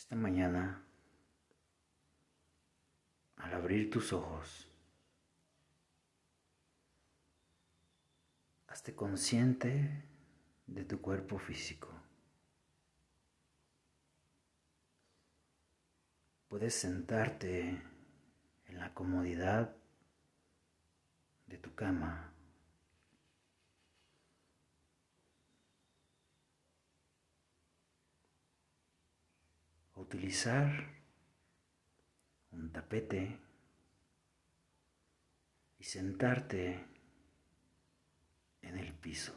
Esta mañana, al abrir tus ojos, hazte consciente de tu cuerpo físico. Puedes sentarte en la comodidad de tu cama. Utilizar un tapete y sentarte en el piso.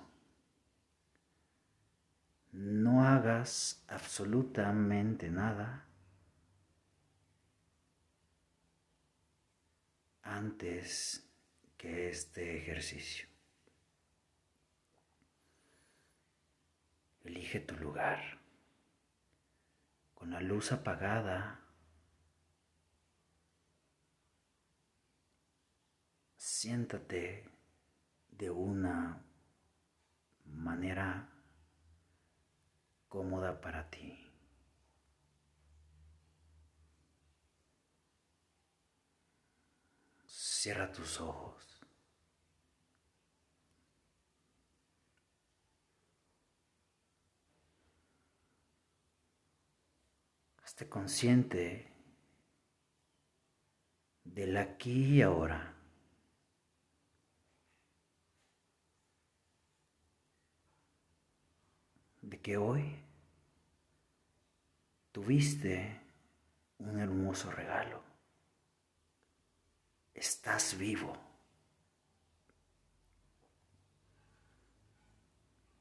No hagas absolutamente nada antes que este ejercicio. Elige tu lugar con la luz apagada. Siéntate de una manera cómoda para ti. Cierra tus ojos. Consciente del aquí y ahora. De que hoy tuviste un hermoso regalo. Estás vivo.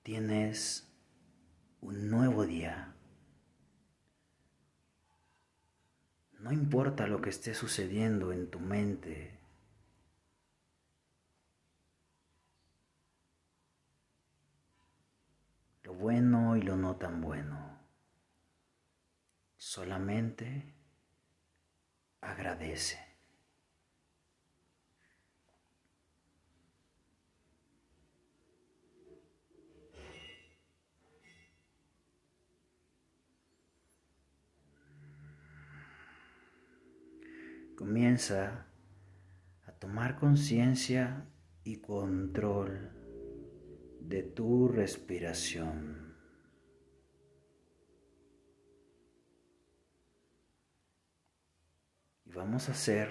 Tienes un nuevo día. No importa lo que esté sucediendo en tu mente. Lo bueno y lo no tan bueno. Solamente agradece. Comienza a tomar conciencia y control de tu respiración. Vamos a hacer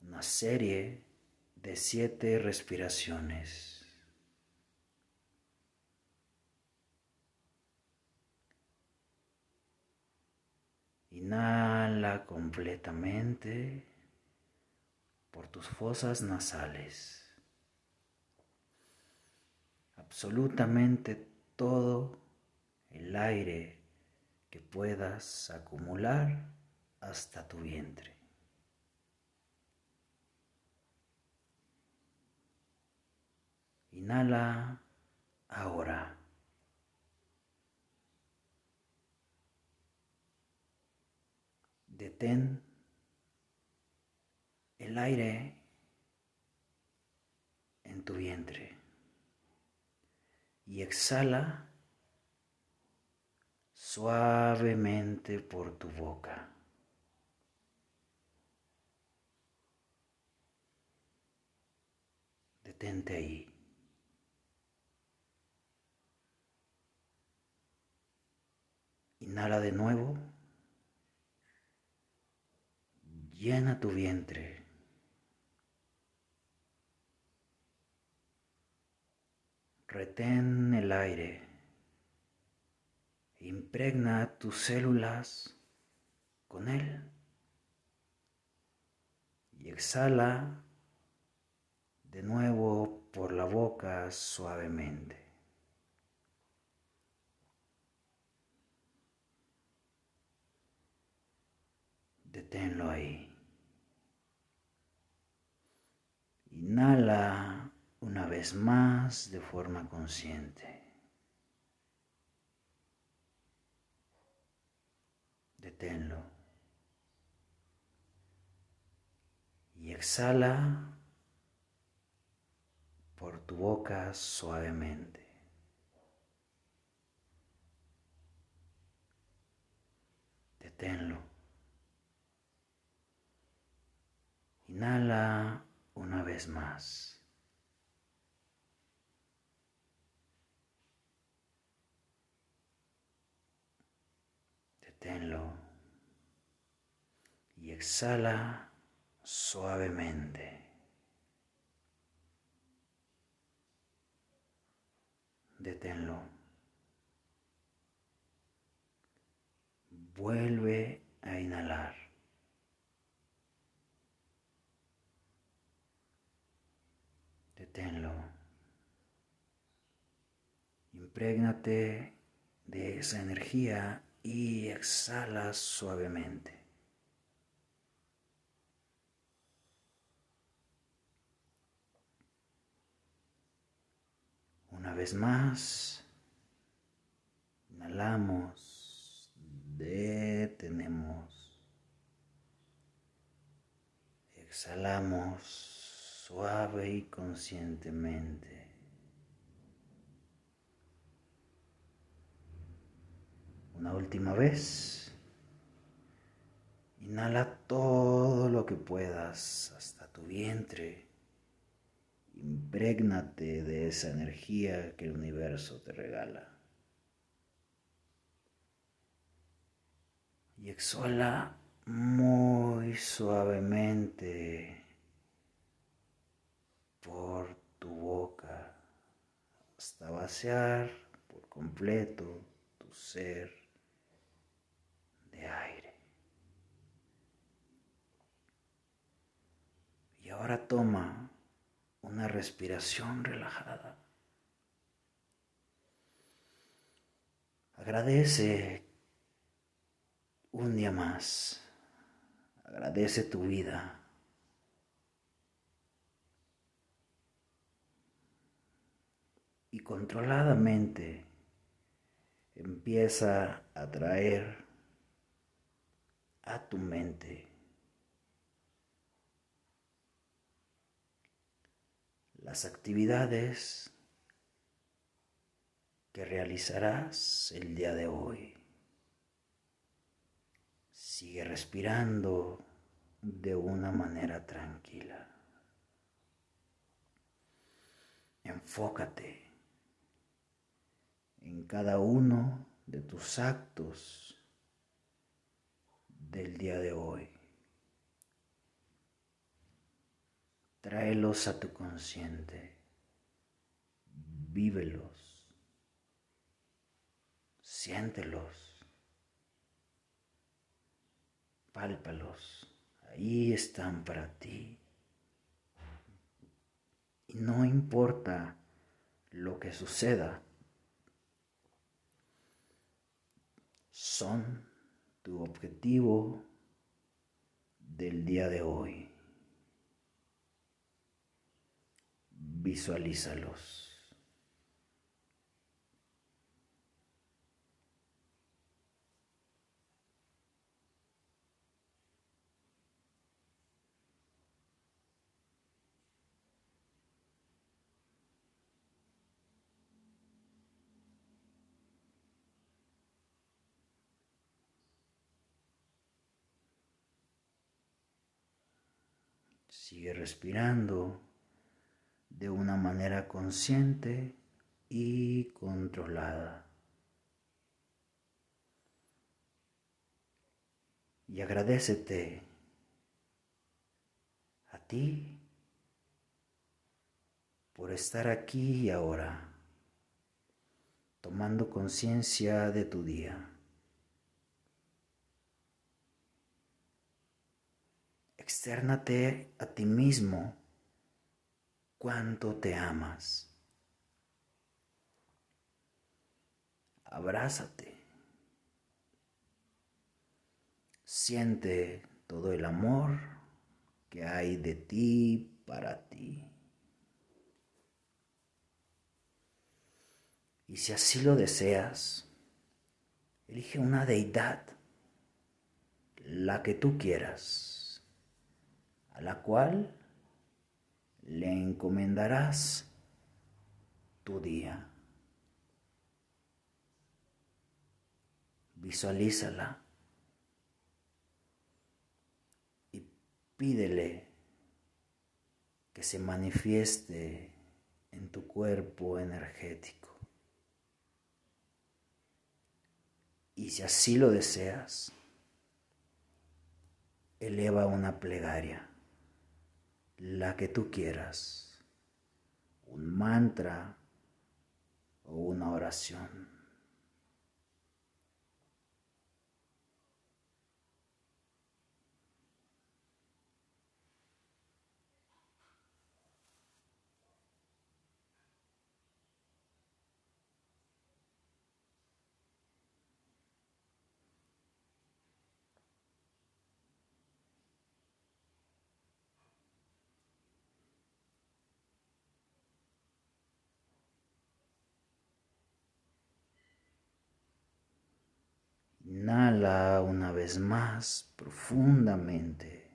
una serie de siete respiraciones. Inhala completamente por tus fosas nasales. Absolutamente todo el aire que puedas acumular hasta tu vientre. Inhala ahora. El aire en tu vientre y exhala suavemente por tu boca. Detente ahí. Inhala de nuevo. Llena tu vientre. Retén el aire. Impregna tus células con él. Y exhala de nuevo por la boca suavemente. Deténlo ahí. Inhala una vez más de forma consciente. Deténlo. Y exhala por tu boca suavemente. Deténlo. Inhala una vez más. Deténlo y exhala suavemente. Deténlo. Vuelve a inhalar. Imprégnate de esa energía y exhala suavemente. Una vez más, inhalamos, detenemos, exhalamos suave y conscientemente. Una última vez. Inhala todo lo que puedas hasta tu vientre. Imprégnate de esa energía que el universo te regala. Y exhala muy suavemente por tu boca hasta vaciar por completo tu ser de aire. Y ahora toma una respiración relajada. Agradece un día más. Agradece tu vida. Y controladamente empieza a traer a tu mente las actividades que realizarás el día de hoy. Sigue respirando de una manera tranquila. Enfócate en cada uno de tus actos del día de hoy. Tráelos a tu consciente, vívelos, siéntelos, pálpalos, ahí están para ti. Y no importa lo que suceda, son tu objetivo del día de hoy. Visualízalos. Sigue respirando de una manera consciente y controlada. Y agradecete a ti por estar aquí y ahora, tomando conciencia de tu día. Externate a ti mismo cuánto te amas. Abrázate. Siente todo el amor que hay de ti para ti. Y si así lo deseas, elige una deidad, la que tú quieras, a la cual le encomendarás tu día. Visualízala pídele que se manifieste en tu cuerpo energético. Y si así lo deseas, eleva una plegaria, la que tú quieras, un mantra o una oración. Inhala una vez más profundamente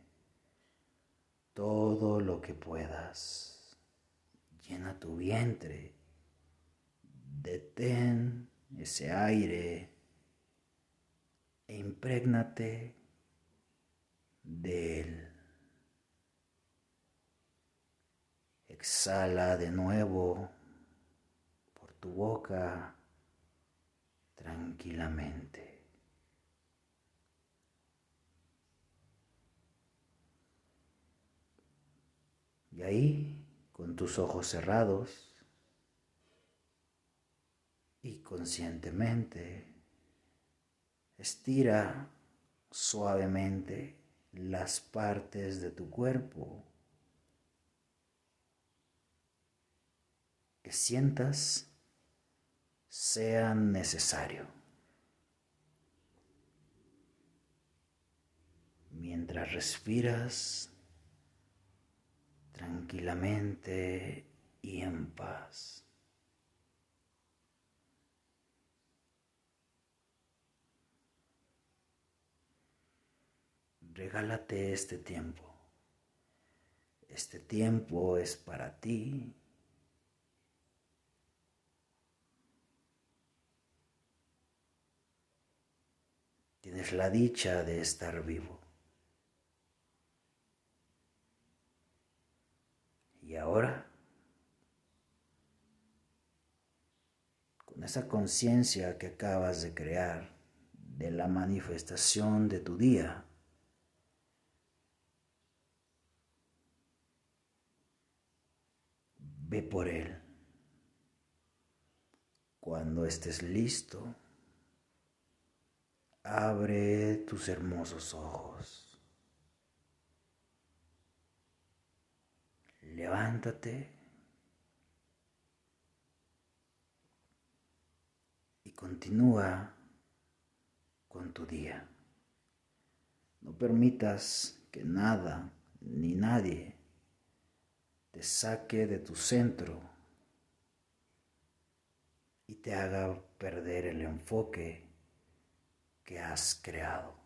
todo lo que puedas. Llena tu vientre. Detén ese aire e imprégnate de él. Exhala de nuevo por tu boca tranquilamente. Ahí, con tus ojos cerrados y conscientemente, estira suavemente las partes de tu cuerpo que sientas sean necesario. Mientras respiras tranquilamente y en paz. Regálate este tiempo. Este tiempo es para ti. Tienes la dicha de estar vivo. Y ahora, con esa conciencia que acabas de crear de la manifestación de tu día, ve por él. Cuando estés listo, abre tus hermosos ojos. Levántate y continúa con tu día. No permitas que nada ni nadie te saque de tu centro y te haga perder el enfoque que has creado.